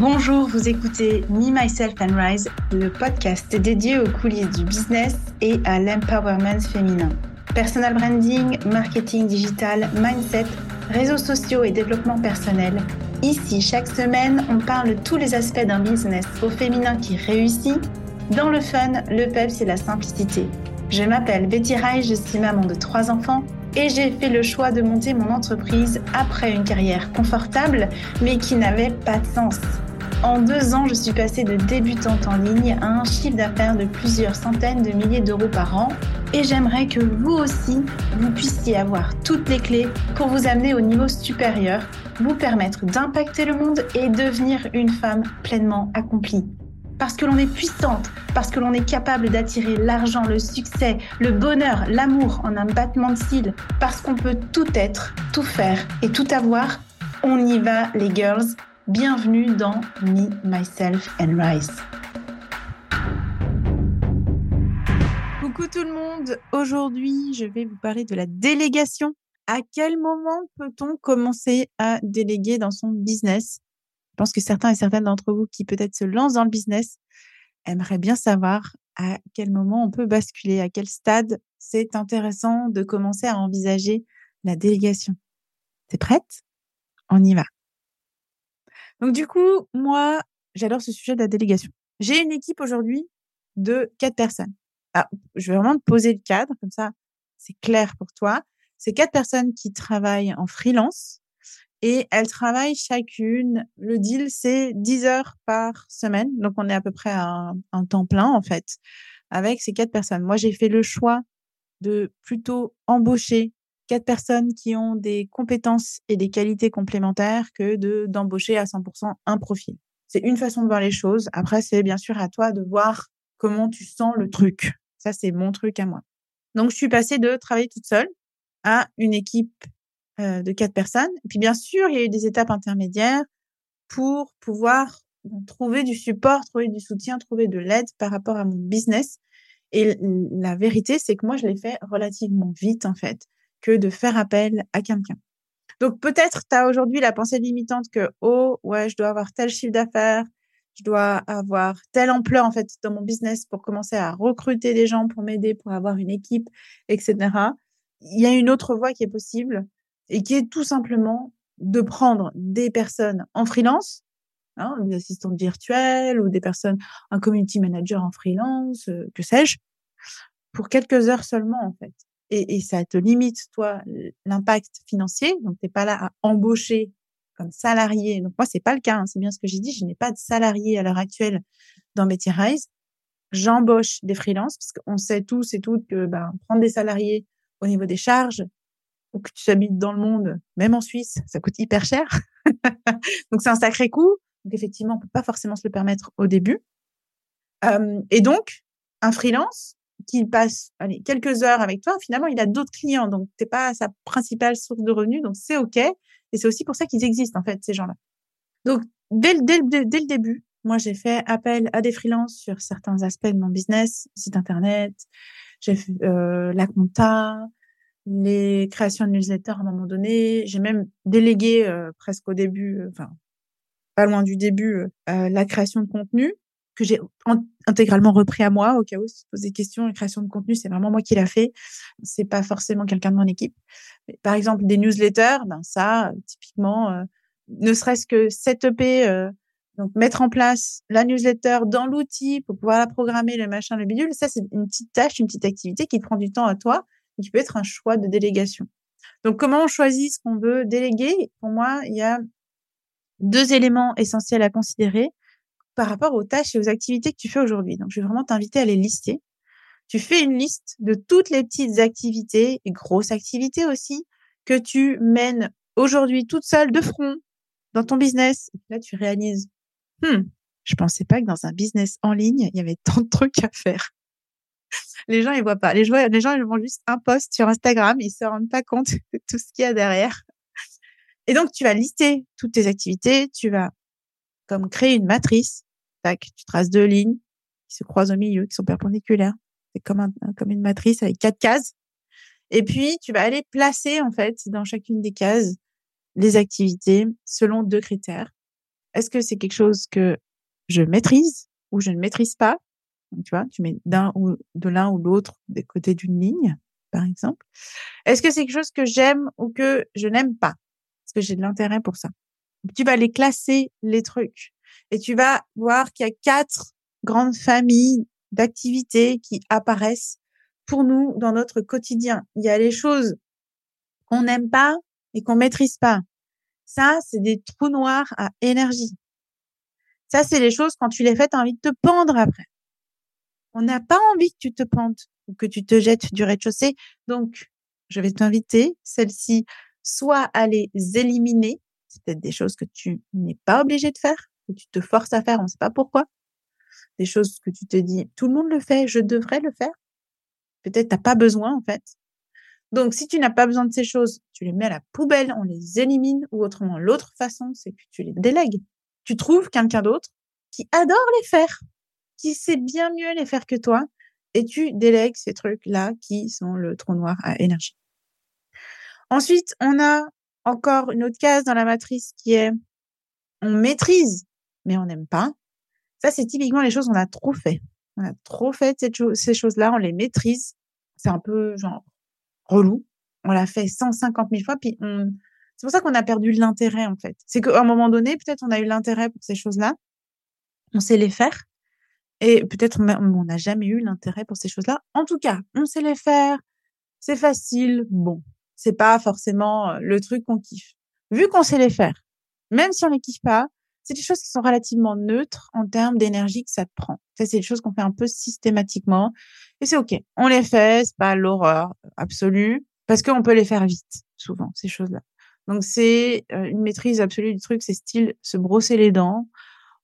Bonjour, vous écoutez Me, Myself and Rise, le podcast dédié aux coulisses du business et à l'empowerment féminin. Personal branding, marketing digital, mindset, réseaux sociaux et développement personnel. Ici, chaque semaine, on parle de tous les aspects d'un business au féminin qui réussit, dans le fun, le peps et la simplicité. Je m'appelle Betty Rai, je suis maman de trois enfants et j'ai fait le choix de monter mon entreprise après une carrière confortable mais qui n'avait pas de sens. En deux ans, je suis passée de débutante en ligne à un chiffre d'affaires de plusieurs centaines de milliers d'euros par an. Et j'aimerais que vous aussi, vous puissiez avoir toutes les clés pour vous amener au niveau supérieur, vous permettre d'impacter le monde et devenir une femme pleinement accomplie. Parce que l'on est puissante, parce que l'on est capable d'attirer l'argent, le succès, le bonheur, l'amour en un battement de cils, parce qu'on peut tout être, tout faire et tout avoir, on y va les girls Bienvenue dans Me, Myself and Rise. Coucou tout le monde, aujourd'hui je vais vous parler de la délégation. À quel moment peut-on commencer à déléguer dans son business? Je pense que certains et certaines d'entre vous qui peut-être se lancent dans le business aimeraient bien savoir à quel moment on peut basculer, à quel stade c'est intéressant de commencer à envisager la délégation. T'es prête? On y va. Donc du coup, moi, j'adore ce sujet de la délégation. J'ai une équipe aujourd'hui de quatre personnes. Ah, je vais vraiment te poser le cadre, comme ça, c'est clair pour toi. C'est quatre personnes qui travaillent en freelance et elles travaillent chacune. Le deal, c'est 10 heures par semaine. Donc, on est à peu près à un, temps plein, en fait, avec ces quatre personnes. Moi, j'ai fait le choix de plutôt embaucher quatre personnes qui ont des compétences et des qualités complémentaires que de d'embaucher à 100% un profil. C'est une façon de voir les choses. Après, c'est bien sûr à toi de voir comment tu sens le truc. Ça, c'est mon truc à moi. Donc, je suis passée de travailler toute seule à une équipe euh, de quatre personnes. Puis, bien sûr, il y a eu des étapes intermédiaires pour pouvoir trouver du support, trouver du soutien, trouver de l'aide par rapport à mon business. Et la vérité, c'est que moi, je l'ai fait relativement vite, en fait que de faire appel à quelqu'un. Donc peut-être tu as aujourd'hui la pensée limitante que oh ouais, je dois avoir tel chiffre d'affaires, je dois avoir telle ampleur en fait dans mon business pour commencer à recruter des gens pour m'aider, pour avoir une équipe, etc. Il y a une autre voie qui est possible et qui est tout simplement de prendre des personnes en freelance, hein, des assistantes virtuelles ou des personnes, un community manager en freelance, euh, que sais-je, pour quelques heures seulement en fait et, et ça te limite, toi, l'impact financier. Donc, t'es pas là à embaucher comme salarié. Donc, moi, c'est pas le cas. Hein, c'est bien ce que j'ai dit. Je n'ai pas de salarié à l'heure actuelle dans Betty Rise. J'embauche des freelances parce qu'on sait tous et toutes que ben, prendre des salariés au niveau des charges, ou que tu habites dans le monde, même en Suisse, ça coûte hyper cher. donc, c'est un sacré coût. Donc, effectivement, on peut pas forcément se le permettre au début. Et donc, un freelance, qu'il passe allez, quelques heures avec toi, finalement, il a d'autres clients. Donc, t'es pas sa principale source de revenus. Donc, c'est OK. Et c'est aussi pour ça qu'ils existent, en fait, ces gens-là. Donc, dès, dès, dès, dès le début, moi, j'ai fait appel à des freelances sur certains aspects de mon business, site internet, j'ai fait euh, la compta, les créations de newsletters à un moment donné. J'ai même délégué euh, presque au début, euh, enfin, pas loin du début, euh, la création de contenu que j'ai intégralement repris à moi au cas où se pose des questions. La création de contenu, c'est vraiment moi qui l'a fait. C'est pas forcément quelqu'un de mon équipe. par exemple, des newsletters, ben ça, typiquement, euh, ne serait-ce que setuper, euh, donc mettre en place la newsletter dans l'outil pour pouvoir la programmer, le machin, le bidule. Ça, c'est une petite tâche, une petite activité qui prend du temps à toi et qui peut être un choix de délégation. Donc, comment on choisit ce qu'on veut déléguer? Pour moi, il y a deux éléments essentiels à considérer par rapport aux tâches et aux activités que tu fais aujourd'hui. Donc, je vais vraiment t'inviter à les lister. Tu fais une liste de toutes les petites activités et grosses activités aussi que tu mènes aujourd'hui toute seule de front dans ton business. là, tu réalises, hmm, je pensais pas que dans un business en ligne, il y avait tant de trucs à faire. Les gens, ils voient pas. Les gens, ils voient juste un post sur Instagram, ils se rendent pas compte de tout ce qu'il y a derrière. Et donc, tu vas lister toutes tes activités, tu vas comme créer une matrice tu traces deux lignes qui se croisent au milieu, qui sont perpendiculaires. C'est comme, un, comme une matrice avec quatre cases. Et puis, tu vas aller placer, en fait, dans chacune des cases, les activités selon deux critères. Est-ce que c'est quelque chose que je maîtrise ou je ne maîtrise pas? Tu vois, tu mets d'un ou de l'un ou l'autre des côtés d'une ligne, par exemple. Est-ce que c'est quelque chose que j'aime ou que je n'aime pas? Est-ce que j'ai de l'intérêt pour ça? Tu vas les classer les trucs et tu vas voir qu'il y a quatre grandes familles d'activités qui apparaissent pour nous dans notre quotidien. Il y a les choses qu'on n'aime pas et qu'on maîtrise pas. Ça, c'est des trous noirs à énergie. Ça, c'est les choses, quand tu les fais, as envie de te pendre après. On n'a pas envie que tu te pendes ou que tu te jettes du rez-de-chaussée. Donc, je vais t'inviter, celle-ci, soit à les éliminer. C'est peut-être des choses que tu n'es pas obligé de faire, que tu te forces à faire, on ne sait pas pourquoi. Des choses que tu te dis, tout le monde le fait, je devrais le faire. Peut-être t'as pas besoin, en fait. Donc, si tu n'as pas besoin de ces choses, tu les mets à la poubelle, on les élimine, ou autrement, l'autre façon, c'est que tu les délègues. Tu trouves quelqu'un d'autre qui adore les faire, qui sait bien mieux les faire que toi, et tu délègues ces trucs-là qui sont le trou noir à énergie. Ensuite, on a encore une autre case dans la matrice qui est on maîtrise, mais on n'aime pas. Ça, c'est typiquement les choses qu'on a trop fait. On a trop fait ces choses-là, on les maîtrise. C'est un peu genre relou. On l'a fait 150 000 fois, puis on... c'est pour ça qu'on a perdu l'intérêt en fait. C'est qu'à un moment donné, peut-être on a eu l'intérêt pour ces choses-là, on sait les faire, et peut-être on n'a jamais eu l'intérêt pour ces choses-là. En tout cas, on sait les faire, c'est facile. Bon, c'est pas forcément euh, le truc qu'on kiffe. Vu qu'on sait les faire, même si on les kiffe pas, c'est des choses qui sont relativement neutres en termes d'énergie que ça prend. Ça, c'est des choses qu'on fait un peu systématiquement. Et c'est OK. On les fait, c'est pas l'horreur absolue, parce qu'on peut les faire vite, souvent, ces choses-là. Donc, c'est euh, une maîtrise absolue du truc, c'est style se brosser les dents.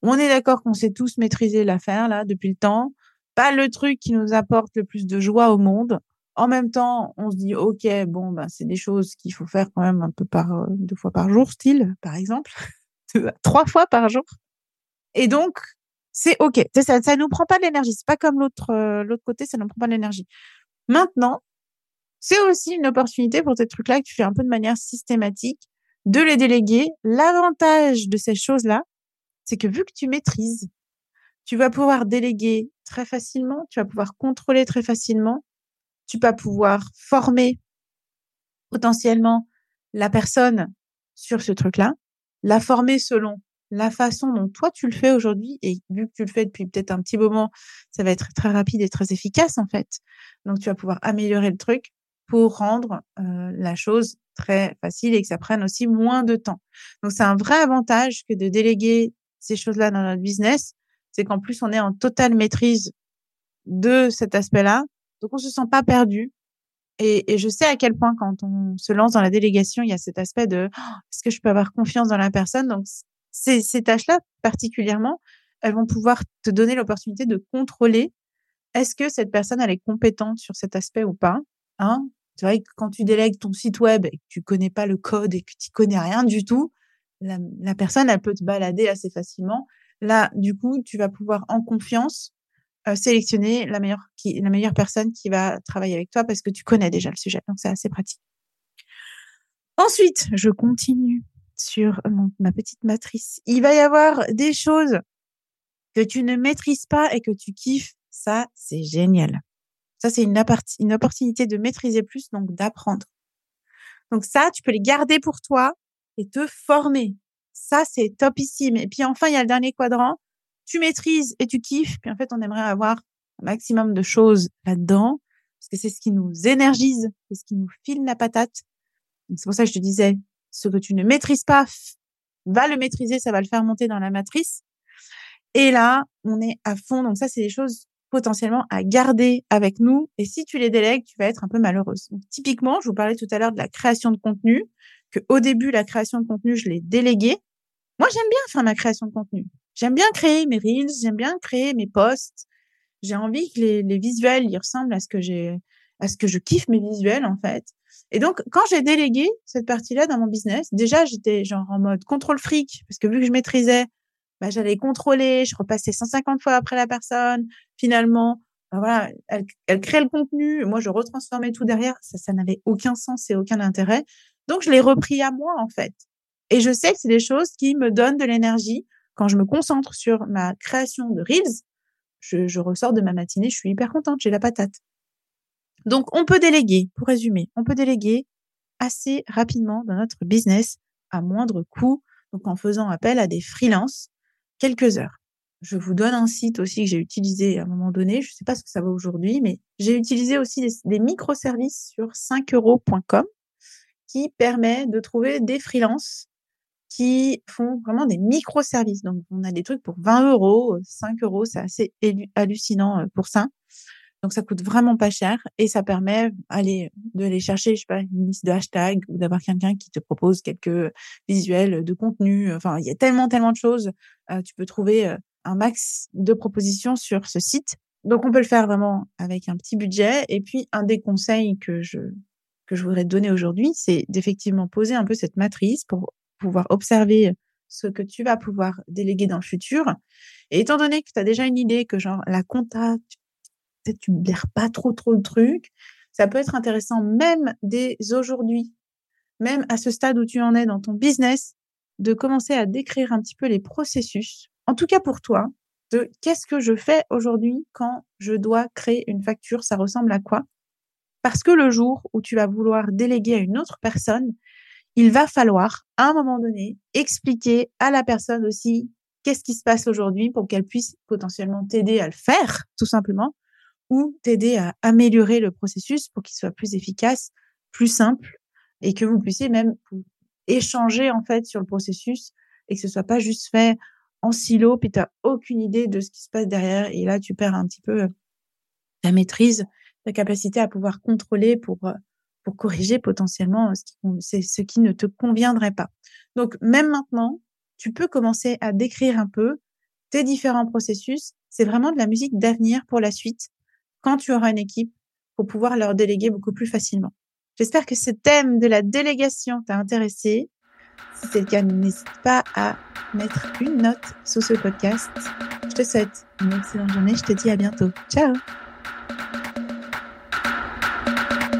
On est d'accord qu'on sait tous maîtriser l'affaire, là, depuis le temps. Pas le truc qui nous apporte le plus de joie au monde. En même temps, on se dit, OK, bon, ben, c'est des choses qu'il faut faire quand même un peu par, euh, deux fois par jour, style, par exemple. trois fois par jour. Et donc, c'est OK. Ça, ça nous prend pas de l'énergie. C'est pas comme l'autre, euh, l'autre côté, ça nous prend pas de l'énergie. Maintenant, c'est aussi une opportunité pour ces trucs-là que tu fais un peu de manière systématique de les déléguer. L'avantage de ces choses-là, c'est que vu que tu maîtrises, tu vas pouvoir déléguer très facilement, tu vas pouvoir contrôler très facilement, tu vas pouvoir former potentiellement la personne sur ce truc-là la former selon la façon dont toi tu le fais aujourd'hui et vu que tu le fais depuis peut-être un petit moment, ça va être très rapide et très efficace en fait. Donc tu vas pouvoir améliorer le truc pour rendre euh, la chose très facile et que ça prenne aussi moins de temps. Donc c'est un vrai avantage que de déléguer ces choses-là dans notre business, c'est qu'en plus on est en totale maîtrise de cet aspect-là, donc on se sent pas perdu, et, je sais à quel point quand on se lance dans la délégation, il y a cet aspect de «Oh, est-ce que je peux avoir confiance dans la personne? Donc ces, tâches-là particulièrement, elles vont pouvoir te donner l'opportunité de contrôler est-ce que cette personne elle est compétente sur cet aspect ou pas. Hein? C'est vrai que quand tu délègues ton site web et que tu connais pas le code et que tu connais rien du tout, la personne elle peut te balader assez facilement. Là, du coup, tu vas pouvoir en confiance euh, sélectionner la meilleure, la meilleure personne qui va travailler avec toi parce que tu connais déjà le sujet. Donc, c'est assez pratique. Ensuite, je continue sur ma petite matrice. Il va y avoir des choses que tu ne maîtrises pas et que tu kiffes. Ça, c'est génial. Ça, c'est une, une opportunité de maîtriser plus, donc d'apprendre. Donc ça, tu peux les garder pour toi et te former. Ça, c'est topissime. Et puis enfin, il y a le dernier quadrant tu maîtrises et tu kiffes. Puis en fait, on aimerait avoir un maximum de choses là-dedans parce que c'est ce qui nous énergise, c'est ce qui nous file la patate. C'est pour ça que je te disais, ce que tu ne maîtrises pas, va le maîtriser, ça va le faire monter dans la matrice. Et là, on est à fond. Donc ça, c'est des choses potentiellement à garder avec nous. Et si tu les délègues, tu vas être un peu malheureuse. Donc, typiquement, je vous parlais tout à l'heure de la création de contenu, que au début, la création de contenu, je l'ai déléguée. Moi, j'aime bien faire ma création de contenu. J'aime bien créer mes reels, j'aime bien créer mes posts. J'ai envie que les, visuels ils ressemblent à ce que j'ai, à ce que je kiffe mes visuels en fait. Et donc quand j'ai délégué cette partie-là dans mon business, déjà j'étais genre en mode contrôle fric parce que vu que je maîtrisais, bah, j'allais contrôler, je repassais 150 fois après la personne. Finalement, bah, voilà, elle, elle crée le contenu, moi je retransformais tout derrière. Ça, ça n'avait aucun sens et aucun intérêt. Donc je l'ai repris à moi en fait. Et je sais que c'est des choses qui me donnent de l'énergie. Quand je me concentre sur ma création de Reels, je, ressors de ma matinée, je suis hyper contente, j'ai la patate. Donc, on peut déléguer, pour résumer, on peut déléguer assez rapidement dans notre business à moindre coût, donc en faisant appel à des freelances quelques heures. Je vous donne un site aussi que j'ai utilisé à un moment donné. Je ne sais pas ce que ça vaut aujourd'hui, mais j'ai utilisé aussi des, microservices sur 5euros.com qui permet de trouver des freelances qui font vraiment des microservices. Donc, on a des trucs pour 20 euros, 5 euros, c'est assez hallucinant euh, pour ça. Donc, ça coûte vraiment pas cher et ça permet allez, de aller chercher, je sais pas, une liste de hashtags ou d'avoir quelqu'un qui te propose quelques visuels de contenu. Enfin, il y a tellement, tellement de choses. Euh, tu peux trouver euh, un max de propositions sur ce site. Donc, on peut le faire vraiment avec un petit budget. Et puis, un des conseils que je, que je voudrais te donner aujourd'hui, c'est d'effectivement poser un peu cette matrice pour pouvoir observer ce que tu vas pouvoir déléguer dans le futur. Et étant donné que tu as déjà une idée que genre la compta, peut-être tu ne pas trop trop le truc. Ça peut être intéressant même dès aujourd'hui, même à ce stade où tu en es dans ton business, de commencer à décrire un petit peu les processus, en tout cas pour toi, de qu'est-ce que je fais aujourd'hui quand je dois créer une facture, ça ressemble à quoi? Parce que le jour où tu vas vouloir déléguer à une autre personne, il va falloir, à un moment donné, expliquer à la personne aussi qu'est-ce qui se passe aujourd'hui pour qu'elle puisse potentiellement t'aider à le faire, tout simplement, ou t'aider à améliorer le processus pour qu'il soit plus efficace, plus simple et que vous puissiez même échanger en fait sur le processus et que ce soit pas juste fait en silo puis tu aucune idée de ce qui se passe derrière et là tu perds un petit peu ta maîtrise, ta capacité à pouvoir contrôler pour euh, corriger potentiellement ce qui, ce qui ne te conviendrait pas. Donc même maintenant, tu peux commencer à décrire un peu tes différents processus. C'est vraiment de la musique d'avenir pour la suite quand tu auras une équipe pour pouvoir leur déléguer beaucoup plus facilement. J'espère que ce thème de la délégation t'a intéressé. Si c'est le cas, n'hésite pas à mettre une note sous ce podcast. Je te souhaite une excellente journée. Je te dis à bientôt. Ciao.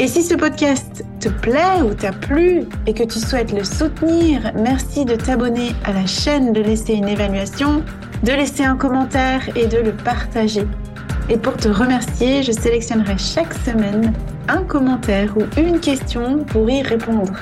Et si ce podcast te plaît ou t'a plu et que tu souhaites le soutenir, merci de t'abonner à la chaîne, de laisser une évaluation, de laisser un commentaire et de le partager. Et pour te remercier, je sélectionnerai chaque semaine un commentaire ou une question pour y répondre.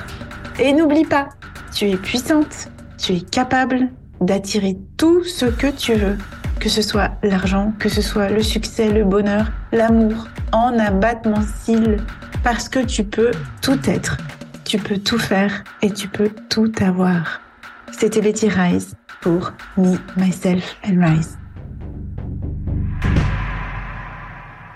Et n'oublie pas, tu es puissante, tu es capable d'attirer tout ce que tu veux, que ce soit l'argent, que ce soit le succès, le bonheur, l'amour, en abattement cils, parce que tu peux tout être, tu peux tout faire et tu peux tout avoir. C'était Betty Rise pour Me, Myself and Rise.